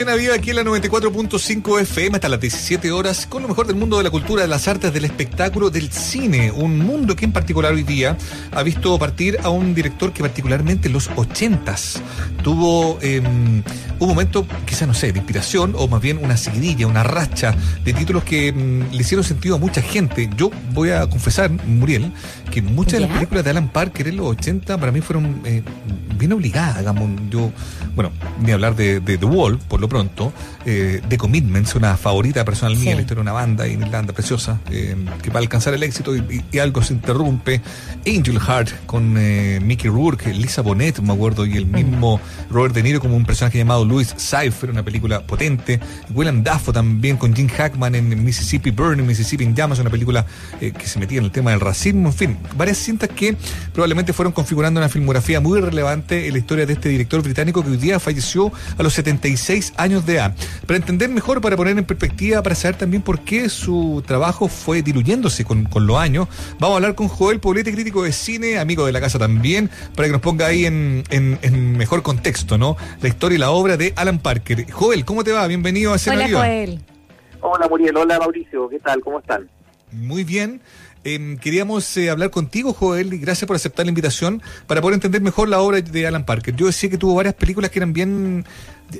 Viva aquí en la 94.5 FM hasta las 17 horas con lo mejor del mundo de la cultura, de las artes, del espectáculo, del cine. Un mundo que en particular hoy día ha visto partir a un director que particularmente en los 80s tuvo eh, un momento, quizás no sé, de inspiración o más bien una seguidilla, una racha de títulos que mm, le hicieron sentido a mucha gente. Yo voy a confesar, Muriel, que muchas de las películas de Alan Parker en los 80 para mí fueron eh, bien obligadas, digamos. Yo, bueno, ni hablar de, de The Wall, por lo pronto, eh, The Commitments, una favorita personal mía, la historia de una banda en Irlanda preciosa, eh, que va a alcanzar el éxito y, y, algo se interrumpe. Angel Heart con eh, Mickey Rourke, Lisa Bonet, me acuerdo, y el mismo Robert De Niro como un personaje llamado Louis Cypher, una película potente. William Dafoe también con Jim Hackman en Mississippi Burning, Mississippi in Llamas, una película eh, que se metía en el tema del racismo, en fin, varias cintas que probablemente fueron configurando una filmografía muy relevante en la historia de este director británico que hoy día falleció a los 76 años de edad. Para entender mejor, para poner en perspectiva, para saber también por qué su trabajo fue diluyéndose con, con los años, vamos a hablar con Joel Poblete, crítico de cine, amigo de la casa también, para que nos ponga ahí en, en, en mejor contexto, ¿no? La historia y la obra de Alan Parker. Joel, ¿cómo te va? Bienvenido a Escena Hola, Joel. Hola, Muriel. Hola, Mauricio. ¿Qué tal? ¿Cómo están? Muy bien. Eh, queríamos eh, hablar contigo, Joel, y gracias por aceptar la invitación para poder entender mejor la obra de Alan Parker. Yo decía que tuvo varias películas que eran bien,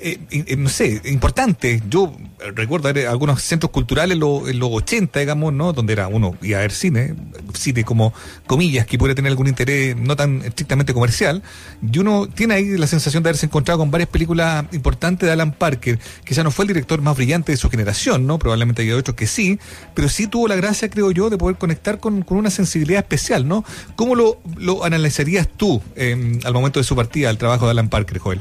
eh, eh, no sé, importantes. Yo recuerdo algunos centros culturales en, lo, en, los 80, digamos, ¿no? Donde era uno iba a ver cine, cine como comillas, que puede tener algún interés no tan estrictamente comercial. Y uno tiene ahí la sensación de haberse encontrado con varias películas importantes de Alan Parker, ya no fue el director más brillante de su generación, ¿no? Probablemente hay otros que sí, pero sí tuvo la gracia, creo yo, de poder conectar con, con una sensibilidad especial, ¿no? ¿Cómo lo, lo analizarías tú eh, al momento de su partida, al trabajo de Alan Parker, Joel?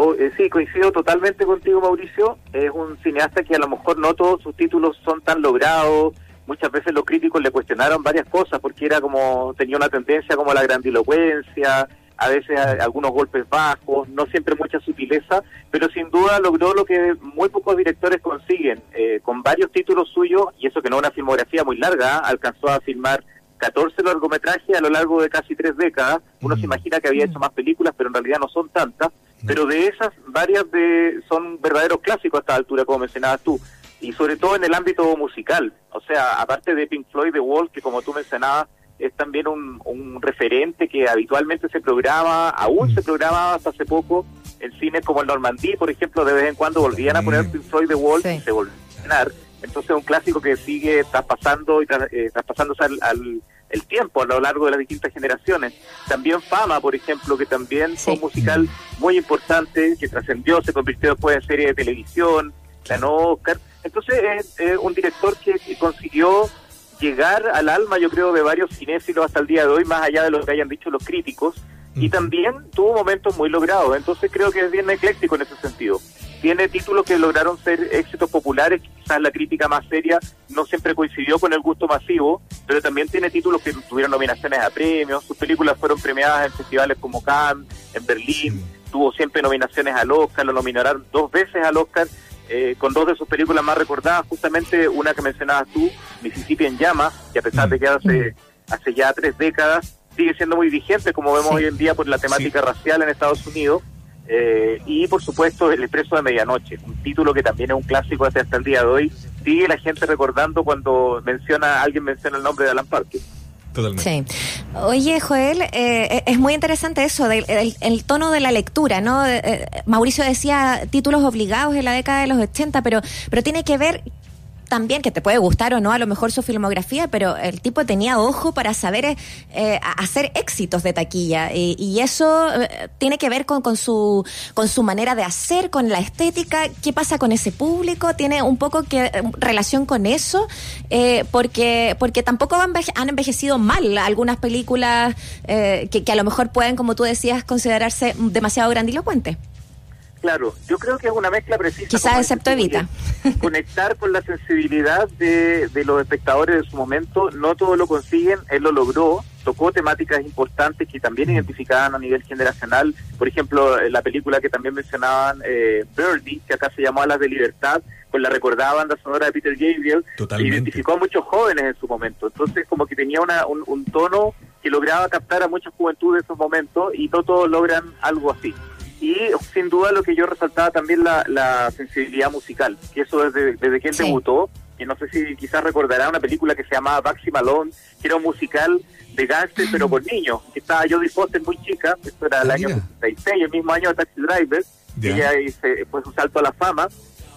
Oh, eh, sí, coincido totalmente contigo, Mauricio. Es un cineasta que a lo mejor no todos sus títulos son tan logrados. Muchas veces los críticos le cuestionaron varias cosas porque era como tenía una tendencia como a la grandilocuencia, a veces a, algunos golpes bajos, no siempre mucha sutileza, pero sin duda logró lo que muy pocos directores consiguen. Eh, con varios títulos suyos, y eso que no es una filmografía muy larga, ¿eh? alcanzó a filmar 14 largometrajes a lo largo de casi tres décadas. Uno mm. se imagina que había hecho más películas, pero en realidad no son tantas. Pero de esas, varias de son verdaderos clásicos a esta altura, como mencionabas tú. Y sobre todo en el ámbito musical. O sea, aparte de Pink Floyd, The Wall, que como tú mencionabas, es también un, un referente que habitualmente se programa, aún se programaba hasta hace poco, en cines como el Normandí, por ejemplo, de vez en cuando volvían a poner Pink Floyd, The Wall sí. y se volvían a llenar. Entonces es un clásico que sigue traspasando y tras, eh, traspasándose al, al, el tiempo a lo largo de las distintas generaciones. También Fama, por ejemplo, que también sí. fue un musical muy importante, que trascendió, se convirtió después en serie de televisión, ganó Oscar. Entonces es eh, un director que, que, consiguió llegar al alma, yo creo, de varios cinéfilos hasta el día de hoy, más allá de lo que hayan dicho los críticos, y también tuvo momentos muy logrados. Entonces creo que es bien ecléctico en ese sentido tiene títulos que lograron ser éxitos populares, quizás la crítica más seria no siempre coincidió con el gusto masivo, pero también tiene títulos que tuvieron nominaciones a premios, sus películas fueron premiadas en festivales como Cannes, en Berlín, tuvo siempre nominaciones al Oscar, lo nominaron dos veces al Oscar, eh, con dos de sus películas más recordadas, justamente una que mencionabas tú, Mississippi en llamas, que a pesar mm. de que hace, hace ya tres décadas, sigue siendo muy vigente, como vemos sí. hoy en día por la temática sí. racial en Estados Unidos, eh, y por supuesto El Expreso de Medianoche, un título que también es un clásico hasta, hasta el día de hoy. Sigue la gente recordando cuando menciona alguien menciona el nombre de Alan Parker. Sí. Oye, Joel, eh, es muy interesante eso, del, el, el, tono de la lectura, ¿no? Eh, Mauricio decía títulos obligados en la década de los 80, pero, pero tiene que ver también, que te puede gustar o no a lo mejor su filmografía, pero el tipo tenía ojo para saber eh, hacer éxitos de taquilla. Y, eso eh, tiene que ver con, con, su, con su manera de hacer, con la estética, qué pasa con ese público, tiene un poco que eh, relación con eso, eh, porque, porque tampoco han, envejecido mal algunas películas que, que a lo mejor pueden, como tú decías, considerarse demasiado grandilocuentes. Claro, yo creo que es una mezcla precisa. Quizás excepto Evita. Conectar con la sensibilidad de, de, los espectadores de su momento, no todo lo consiguen, él lo logró, tocó temáticas importantes que también identificaban a nivel generacional, por ejemplo, la película que también mencionaban, eh, Birdie, que acá se llamó Alas de Libertad, pues la recordada banda sonora de Peter Gabriel, Totalmente. identificó a muchos jóvenes en su momento, entonces como que tenía una, un, un tono que lograba captar a muchas juventudes de esos momentos y no todos logran algo así. Y sin duda lo que yo resaltaba también la, la sensibilidad musical, que eso desde, desde que él debutó, que no sé si quizás recordará una película que se llamaba Baxi Malone, que era un musical de gangster pero con niños, que estaba Jodie Foster muy chica, esto era el ah, año 66, el mismo año de Taxi Driver, y ella hice, pues un salto a la fama,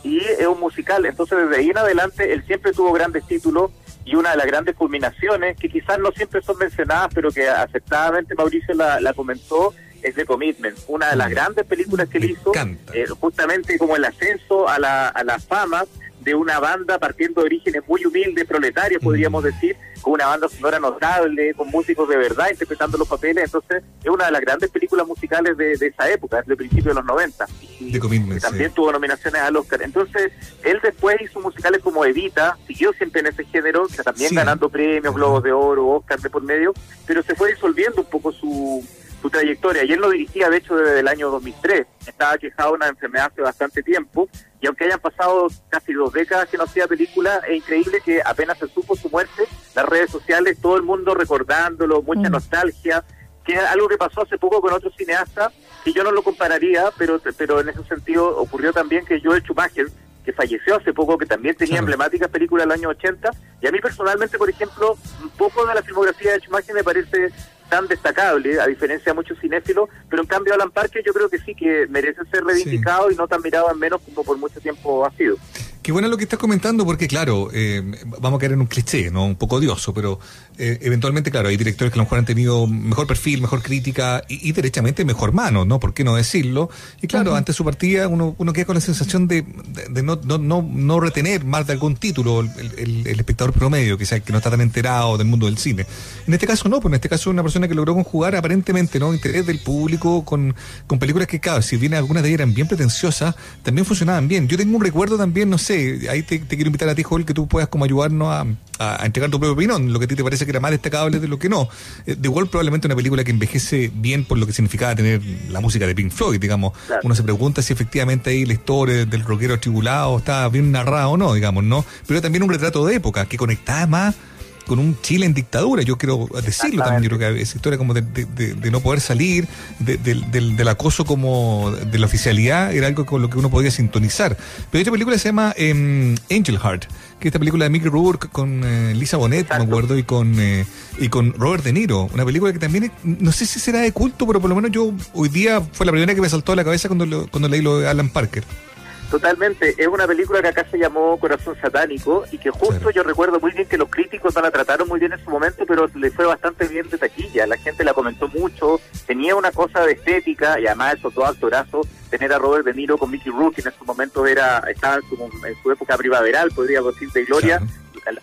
y es un musical, entonces desde ahí en adelante él siempre tuvo grandes títulos, y una de las grandes culminaciones, que quizás no siempre son mencionadas, pero que aceptadamente Mauricio la, la comentó, es The Commitment, una de las grandes películas que él hizo, eh, justamente como el ascenso a la, a la fama de una banda partiendo de orígenes muy humildes, proletarios, podríamos mm. decir, con una banda sonora notable, con músicos de verdad interpretando los papeles. Entonces, es una de las grandes películas musicales de, esa época, de principios de los 90. Y, también tuvo nominaciones al Oscar. Entonces, él después hizo musicales como Evita, siguió siempre en ese género, también ganando premios, Globos de Oro, Oscar de por medio, pero se fue disolviendo un poco su su trayectoria. Y él lo dirigía, de hecho, desde el año 2003. Estaba quejado de una enfermedad hace bastante tiempo. Y aunque hayan pasado casi dos décadas que no hacía película, es increíble que apenas se supo su muerte, las redes sociales, todo el mundo recordándolo, mucha mm. nostalgia, que es algo que pasó hace poco con otro cineasta, que yo no lo compararía, pero, pero en ese sentido ocurrió también que Joel Schumacher, que falleció hace poco, que también tenía emblemáticas películas del año 80, y a mí personalmente, por ejemplo, un poco de la filmografía de Schumacher me parece tan destacable, a diferencia de muchos cinéfilos, pero en cambio Alan Parker yo creo que sí, que merece ser reivindicado y no tan mirado en menos como por mucho tiempo ha sido. Qué bueno lo que estás comentando, porque claro, eh, vamos a caer en un cliché, ¿no? Un poco odioso, pero eh, eventualmente, claro, hay directores que a lo mejor han tenido mejor perfil, mejor crítica y, derechamente mejor mano, ¿no? ¿Por qué no decirlo? Y claro, ante su partida uno, uno queda con la sensación de, de, no, no, no, no, retener más de algún título el, el, espectador promedio, que, sea, que no está tan enterado del mundo del cine. En este caso no, pues en este caso una persona que logró conjugar aparentemente, ¿no? Interés del público con, con películas que, claro, si bien algunas de ellas eran bien pretenciosas, también funcionaban bien. Yo tengo un recuerdo también, no sé, ahí te, quiero invitar a ti, Joel, que tú puedas como ayudarnos a, a, entregar tu propia opinión, lo que a ti te parece que era más destacable de lo que no. Eh, The Wall probablemente una película que envejece bien por lo que significaba tener la música de Pink Floyd, digamos. Uno se pregunta si efectivamente ahí la historia del rockero atribulado está bien narrada o no, digamos, ¿no? Pero también un retrato de época que conectaba más con un Chile en dictadura, yo quiero decirlo también, yo creo que esa historia como de, no poder salir, del, acoso como de la oficialidad, era algo con lo que uno podía sintonizar. Pero esta película se llama eh, Angel Heart, que es esta película de Mickey Rourke con eh, Lisa Bonet, me acuerdo, y con, eh, y con Robert De Niro, una película que también, no sé si será de culto, pero por lo menos yo hoy día fue la primera que me saltó a la cabeza cuando, cuando leí lo de Alan Parker. Totalmente, es una película que acá se llamó Corazón Satánico y que justo yo recuerdo muy bien que los críticos no la trataron muy bien en su momento, pero le fue bastante bien de taquilla, la gente la comentó mucho, tenía una cosa de estética y además esos dos actorazos, tener a Robert De Niro con Mickey Rourke, que en su momento era estaba en su, en su época primaveral, podría decir, de gloria,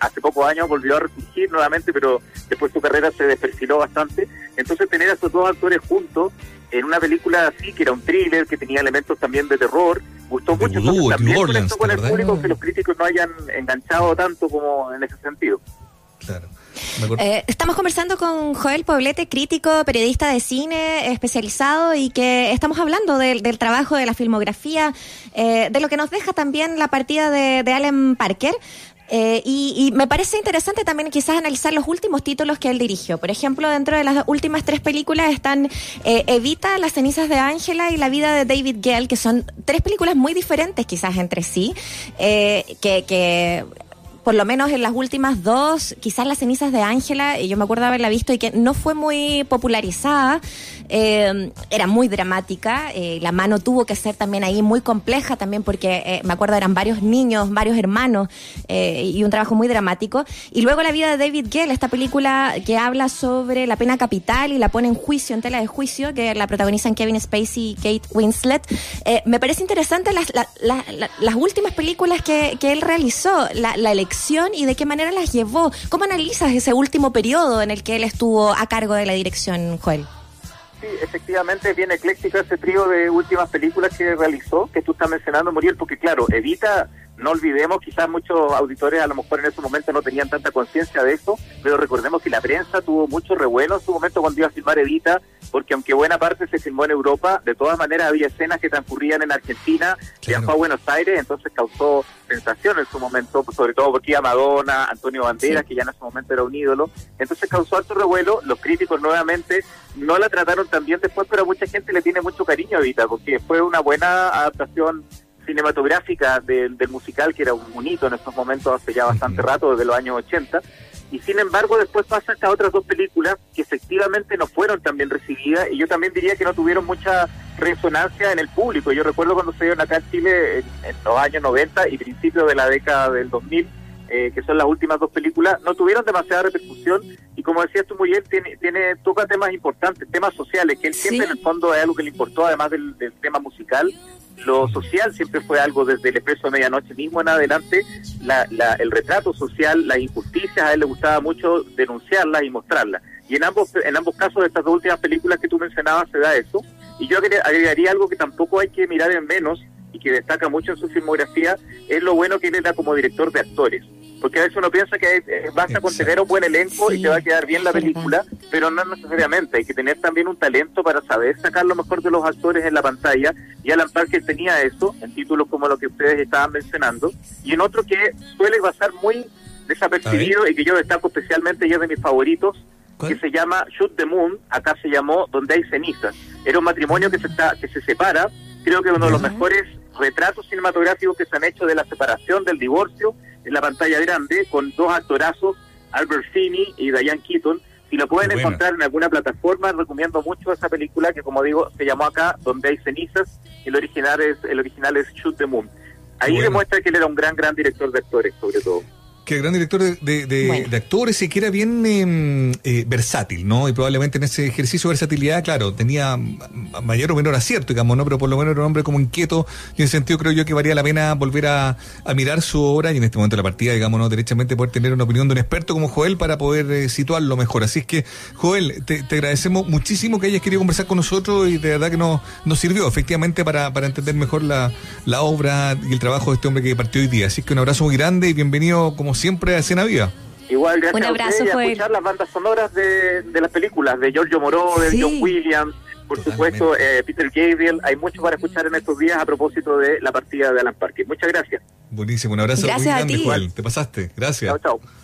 hace pocos años volvió a resurgir nuevamente, pero después su carrera se desperfiló bastante, entonces tener a esos dos actores juntos en una película así, que era un thriller, que tenía elementos también de terror, gustó mucho. también con el público que los críticos no hayan enganchado tanto como en ese sentido. Claro. Eh, estamos conversando con Joel Poblete, crítico, periodista de cine especializado y que estamos hablando del, trabajo de la filmografía, eh, de lo que nos deja también la partida de, de Alan Parker. Eh, y, me parece interesante también quizás analizar los últimos títulos que él dirigió. Por ejemplo, dentro de las últimas tres películas están Evita, Las cenizas de Ángela y La vida de David Gale, que son tres películas muy diferentes quizás entre sí, que por lo menos en las últimas dos, quizás las cenizas de Ángela, yo me acuerdo haberla visto y que no fue muy popularizada, eh, era muy dramática, eh, la mano tuvo que ser también ahí muy compleja también porque eh, me acuerdo eran varios niños, varios hermanos y un trabajo muy dramático. Y luego la vida de David Gale, esta película que habla sobre la pena capital y la pone en juicio, en tela de juicio, que la protagonizan Kevin Spacey y Kate Winslet. me parece interesante las, las últimas películas que, que él realizó, la, la elección y de qué manera las llevó. ¿Cómo analizas ese último periodo en el que él estuvo a cargo de la dirección, Joel? Sí, efectivamente, bien ecléctico ese trío de últimas películas que realizó, que tú estás mencionando, Muriel, porque claro, Evita no olvidemos, quizás muchos auditores a lo mejor en ese momento no tenían tanta conciencia de eso, pero recordemos que la prensa tuvo mucho revuelo en su momento cuando iba a filmar Evita, porque aunque buena parte se filmó en Europa, de todas maneras había escenas que transcurrían en Argentina, viajó a Buenos Aires, entonces causó sensación en su momento, sobre todo porque iba Madonna, Antonio Banderas, que ya en ese momento era un ídolo, entonces causó alto revuelo, los críticos nuevamente no la trataron tan bien después, pero a mucha gente le tiene mucho cariño a Evita, porque fue una buena adaptación cinematográfica del, musical, que era un, hito en estos momentos hace ya bastante rato, desde los años 80. Y sin embargo, después pasan estas otras dos películas que efectivamente no fueron tan bien recibidas y yo también diría que no tuvieron mucha resonancia en el público. Yo recuerdo cuando se dieron acá en Chile en, los años 90 y principios de la década del 2000, eh, que son las últimas dos películas, no tuvieron demasiada repercusión y como decías tú muy bien, tiene, tiene toca temas importantes, temas sociales, que él siempre en el fondo es algo que le importó, además del, del tema musical, lo social siempre fue algo desde el expreso de medianoche mismo en adelante, la, el retrato social, las injusticias, a él le gustaba mucho denunciarlas y mostrarlas. Y en ambos, en ambos casos de estas dos últimas películas que tú mencionabas se da eso. Y yo agregaría algo que tampoco hay que mirar en menos y que destaca mucho en su filmografía, es lo bueno que él era como director de actores. Porque a veces uno piensa que eh, basta con tener un buen elenco y te va a quedar bien la película, pero no necesariamente, hay que tener también un talento para saber sacar lo mejor de los actores en la pantalla, y Alan Parker tenía eso, en títulos como lo que ustedes estaban mencionando, y en otro que suele pasar muy desapercibido y que yo destaco especialmente y es de mis favoritos, que se llama Shoot the Moon, acá se llamó Donde hay cenizas. Era un matrimonio que se, está, que se separa, creo que uno de los mejores retratos cinematográficos que se han hecho de la separación, del divorcio, en la pantalla grande con dos actorazos, Albert Finney y Diane Keaton. Si lo pueden encontrar en alguna plataforma, recomiendo mucho esa película que, como digo, se llamó acá Donde hay cenizas. El original es el original es Shoot the Moon. Ahí demuestra que él era un gran, gran director de actores, sobre todo que gran director de, de, actores y que era bien em, eh, versátil, ¿no? Y probablemente en ese ejercicio de versatilidad, claro, tenía mayor o menor acierto, digamos, ¿no? Pero por lo menos era un hombre como inquieto y en ese sentido creo yo que valía la pena volver a, mirar su obra y en este momento de la partida, digamos, ¿no? Derechamente poder tener una opinión de un experto como Joel para poder eh, situarlo mejor. Así es que, Joel, te, agradecemos muchísimo que hayas querido conversar con nosotros y de verdad que nos, nos sirvió efectivamente para, para entender mejor la, la obra y el trabajo de este hombre que partió hoy día. Así que un abrazo muy grande y bienvenido como siempre a Cena Viva. Igual, gracias Un abrazo, a escuchar las bandas sonoras de, de las películas, de Giorgio Moroder, de John Williams, por supuesto, eh, Peter Gabriel. Hay mucho para escuchar en estos días a propósito de la partida de Alan Parker. Muchas gracias. Buenísimo, un abrazo gracias muy grande, Juan. Te pasaste. Gracias. Chao, chao.